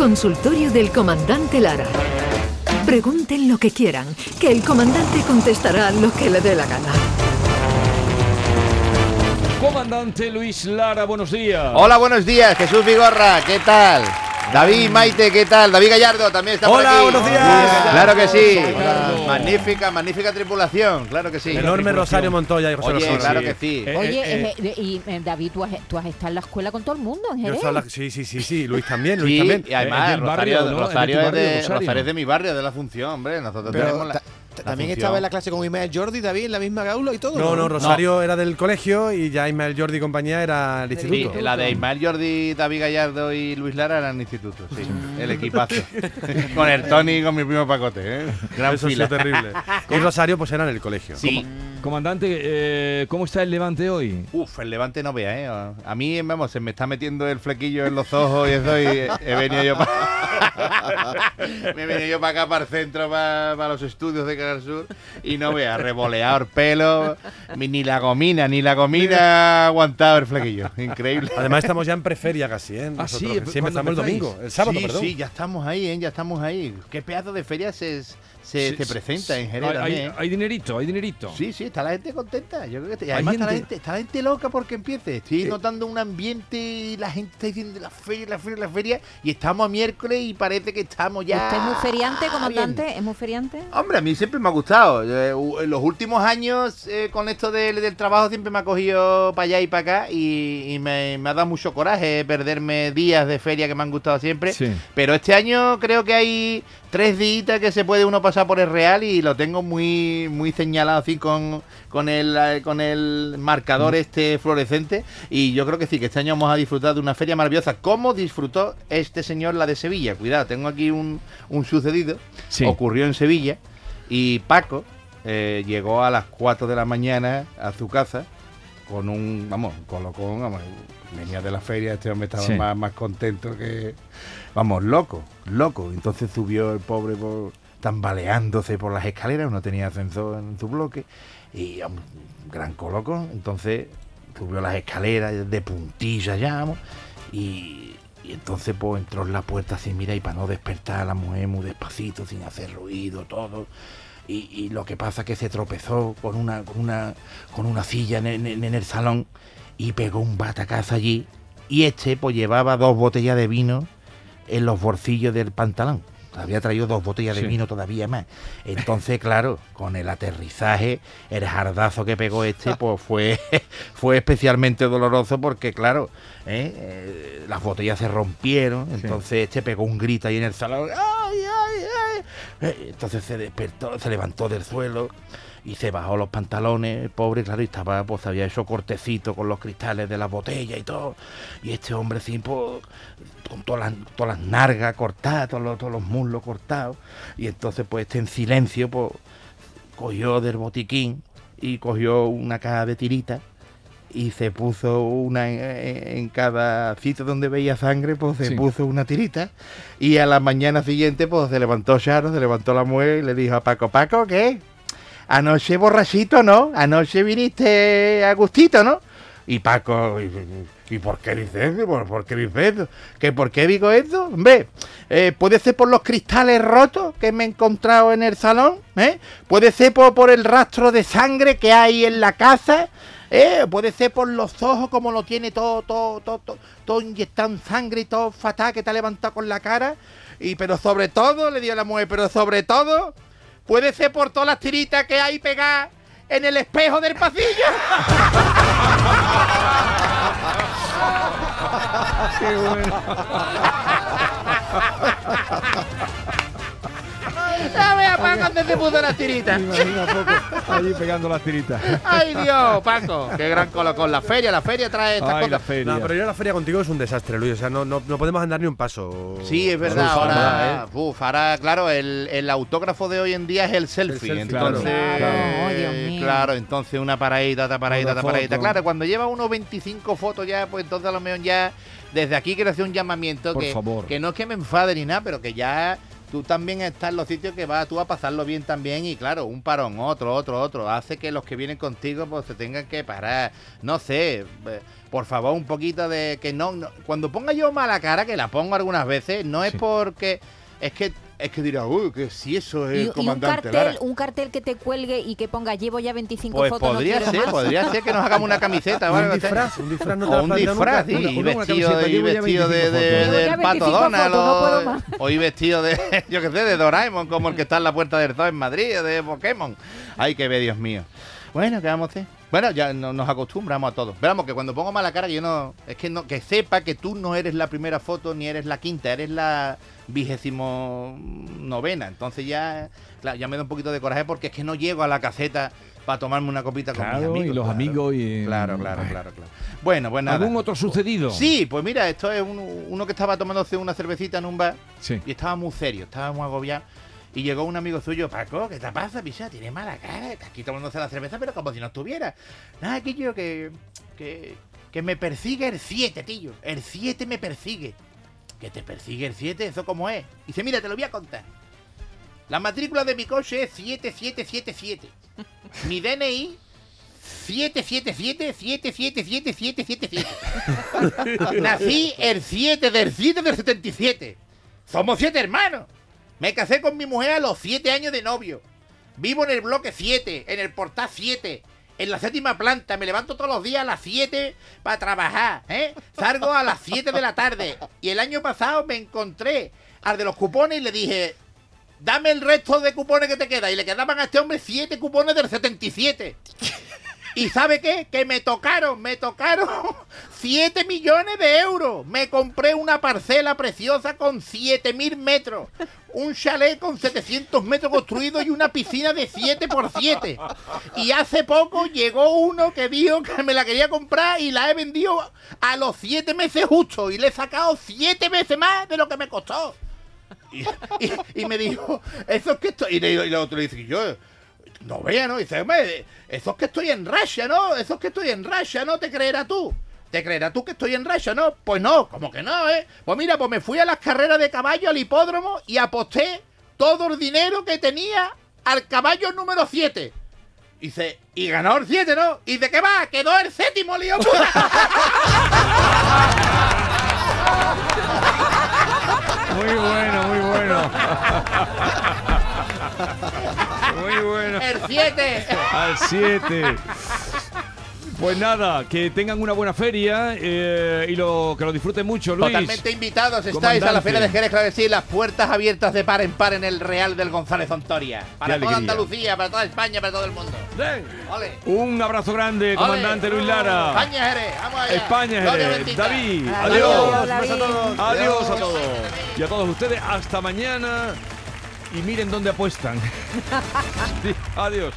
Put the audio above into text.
Consultorio del Comandante Lara. Pregunten lo que quieran, que el comandante contestará lo que le dé la gana. Comandante Luis Lara, buenos días. Hola, buenos días, Jesús Vigorra, ¿qué tal? David Maite, ¿qué tal? David Gallardo también está por Hola, aquí. buenos días. Claro que sí. Magnífica, magnífica tripulación, claro que sí. Enorme Rosario Montoya y José Oye, claro sí. que sí. Eh, Oye, eh, eh, y David, ¿tú has, tú has estado en la escuela con todo el mundo en Jerez. la- sí, sí, sí, sí. Luis también, Luis Sí, también. y además Rosario, barrio, ¿no? Rosario Es de es tu de, barrio, Rosario. Rosario es de mi barrio, de la Función, hombre. Nosotros Pero tenemos la también Función. estaba en la clase con Ismael Jordi, David, en la misma gaula y todo. No, no, Rosario era del colegio y ya Ismael Jordi y compañía era el Sí, instituto. la de Ismael Jordi, David Gallardo y Luis Lara eran el instituto, sí. El equipazo. con el Tony y con mi primo Pacote, ¿eh? Gran Eso fila. terrible. Y Rosario pues era en el colegio. Sí. Comandante, eh, ¿cómo está el levante hoy? Uf, el levante no vea, ¿eh? A mí, vamos, se me está metiendo el flequillo en los ojos y eso y he venido yo para... me he venido yo para acá, para el centro, para, para los estudios de Canal Sur y no vea, revoleado el pelo, ni la gomina, ni la gomina aguantado el flequillo. Increíble. Además estamos ya en preferia casi, ¿eh? Ah, sí, Nosotros, sí, ¿cuándo empezamos el domingo, el sábado, sí, perdón. sí, ya estamos ahí, ¿eh? Ya estamos ahí. ¿Qué pedazo de feria se, se, Sí, se sí, presenta en Jerez hay, también? hay- ¿eh? hay dinerito, hay dinerito. Sí, sí, está la gente contenta. Yo creo que además está la, gente- está la gente loca porque empiece. Estoy notando un ambiente y la gente está diciendo la feria, la feria, la feria. Y estamos a miércoles y parece que estamos ya. ¿Usted es muy feriante, bien. comandante? ¿Es muy feriante? Hombre, a mí siempre me ha gustado. Eh, En los últimos años, eh, con esto del, del trabajo, siempre me ha cogido para allá y para acá. Y, y me, me ha dado mucho coraje perderme días de feria que me han gustado siempre. Sí. Pero este año creo que hay tres días que se puede uno pasar por el Real y lo tengo muy muy señalado así con, con el eh, con el marcador este fluorescente. Y yo creo que sí que este año vamos a disfrutar de una feria maravillosa como disfrutó este señor la de Sevilla. Cuidado tengo aquí un, un sucedido. Sí. ocurrió en Sevilla y Paco eh, llegó a las 4 de la mañana a su casa con un vamos un colocón vamos, venía de la feria este hombre estaba Sí. más, más contento que vamos loco loco. Entonces subió el pobre por, tambaleándose por las escaleras no tenía ascensor en su bloque y un gran coloco. Entonces subió las escaleras de puntilla ya vamos, y, y entonces pues entró en la puerta así mira y para no despertar a la mujer muy despacito sin hacer ruido todo y, y lo que pasa es que se tropezó con una con una con una silla en, en- en el salón y pegó un batacazo allí. Y este pues llevaba dos botellas de vino en los bolsillos del pantalón. Había traído dos botellas de vino todavía más. Entonces claro con el aterrizaje el jardazo que pegó este pues fue fue especialmente doloroso porque claro ¿eh? Eh, las botellas se rompieron. Entonces este pegó un grito ahí en el salón. ¡Ay, Entonces se despertó, se levantó del suelo y se bajó los pantalones, el pobre, claro, y estaba, pues había hecho cortecito con los cristales de la botella y todo. Y este hombre, sí, pues, con todas las, todas las nargas cortadas, todos los, todos los muslos cortados. Y entonces, pues, este en silencio, pues, cogió del botiquín y cogió una caja de tiritas y se puso una en, cada sitio donde veía sangre, pues se Sí. puso una tirita. Y a la mañana siguiente, pues se levantó Charo, se levantó la mujer y le dijo a Paco, Paco, ¿qué? Anoche borrachito, ¿no? Anoche viniste a gustito, ¿no? Y Paco, ¿y, y por qué dices eso? ¿Por, por qué dices eso? ¿Que por qué digo eso? Hombre, eh, puede ser por los cristales rotos que me he encontrado en el salón, ¿eh? Puede ser por, por el rastro de sangre que hay en la casa, ¿eh? Puede ser por los ojos como lo tiene todo, todo, todo, todo, todo inyectado en sangre y todo fatal que te ha levantado con la cara. Y pero sobre todo, le dio la mujer, pero sobre todo, puede ser por todas las tiritas que hay pegadas en el espejo del pasillo. Qué bueno. Ya vea, Paco, dónde se puso las tiritas. Imagina poco allí pegando las tiritas. Ay, Dios, Paco. Qué gran colocón. La feria, la feria trae estas Ay, la cosas. feria. No, pero ir a la feria contigo es un desastre, Luis. O sea, no, no, no podemos andar ni un paso. Sí, es verdad. Uf, Ahora, ¿eh? uf, ahora, claro, el, el autógrafo de hoy en día es el selfie. selfie, entonces, claro. Claro. eh, Oh, claro, entonces una paradita, otra paradita, otra paradita. Claro, cuando lleva unos 25 fotos ya, pues entonces a lo mejor ya, desde aquí quiero hacer un llamamiento Por que, favor. que no es que me enfade ni nada, pero que ya tú también estás en los sitios que vas tú a pasarlo bien también y claro, un parón, otro, otro, otro, hace que los que vienen contigo pues se tengan que parar, no sé, eh, por favor un poquito de que no, no- cuando ponga yo mala cara, que la pongo algunas veces, no es Sí. porque, es que, es que dirá, uy, que si eso Y, es y el un comandante cartel, Lara". un cartel que te cuelgue y que ponga llevo ya 25 Pues fotos, no podría quiero ser, más". podría ser que nos hagamos una camiseta Y algo un disfraz, un disfraz no te O lo un disfraz, nunca. sí, Una- y una vestido, y vestido de, 25 de- del pato 25 Donald, fotos, no o- puedo más. o y vestido de, yo qué sé, de Doraemon, como el que está en la puerta del zoo en Madrid, o de Pokémon. Ay, que ve, Dios mío. Bueno, ¿qué vamos a hacer? Bueno, ya no- nos acostumbramos a todo. Veamos que cuando pongo mala cara, yo no. Es que no, que sepa que tú no eres la primera foto ni eres la quinta, eres la vigésimo novena. Entonces ya, claro, ya me da un poquito de coraje porque es que no llego a la caseta para tomarme una copita con mis amigos. y los claro. amigos y... Claro, claro, claro, claro. Bueno, pues nada. ¿Algún otro sucedido? Sí, pues mira, esto es uno, uno que estaba tomándose una cervecita en un bar Sí. y estaba muy serio, estaba muy agobiado. Y llegó un amigo suyo, Paco, ¿qué te pasa, picha? Tiene mala cara, está aquí tomándose la cerveza, pero como si no estuviera. Nada, que yo, que, que, que me persigue el 7, tío. El 7 me persigue. ¿Que te persigue el 7? ¿Eso cómo es? Dice, mira, te lo voy a contar. La matrícula de mi coche es 7777. Mi DNI 777-777-777. Nací el 7 del 7 del 77. Somos siete hermanos. Me casé con mi mujer a los 7 años de novio. Vivo en el bloque 7, en el portal 7, en la séptima planta. Me levanto todos los días a las 7 para trabajar. ¿eh? Salgo a las 7 de la tarde. Y el año pasado me encontré al de los cupones y le dije, dame el resto de cupones que te queda. Y le quedaban a este hombre 7 cupones del 77. ¿Y sabe qué? Que me tocaron, me tocaron 7 millones de euros. Me compré una parcela preciosa con 7 mil metros. Un chalet con 700 metros construido y una piscina de 7 por 7. Y hace poco llegó uno que dijo que me la quería comprar y la he vendido a los 7 meses justo. Y le he sacado 7 veces más de lo que me costó. Y, me dijo, eso es que estoy. Y, le, y el otro le dice, yo, no vea, ¿no? Dice, hombre, eso es que estoy en racha, ¿no? Eso es que estoy en racha, ¿no? ¿Te creerás tú? ¿Te creerás tú que estoy en racha, no? Pues no, como que no, ¿eh? Pues mira, pues me fui a las carreras de caballo al hipódromo y aposté todo el dinero que tenía al caballo número 7. Dice, y ganó el 7, ¿no? ¿Y de qué va? Quedó el séptimo, lío puta. Muy bueno, muy bueno. Muy bueno. El 7. Al 7. Pues nada, que tengan una buena feria eh, y lo, que lo disfruten mucho, Luis. Totalmente invitados estáis Comandante. a la Feria de Jerez, claro que sí, las puertas abiertas de par en par en el Real del González Ontoria. Para toda. Andalucía, para toda España, para todo el mundo. Ven. ¡Ole! Un abrazo grande, comandante ¡Ole! Luis Lara. España Jerez, vamos allá. España, Jerez. bendita. David, Adiós, adiós. A todos. Y a todos ustedes, hasta mañana. Y miren dónde apuestan. Sí, adiós.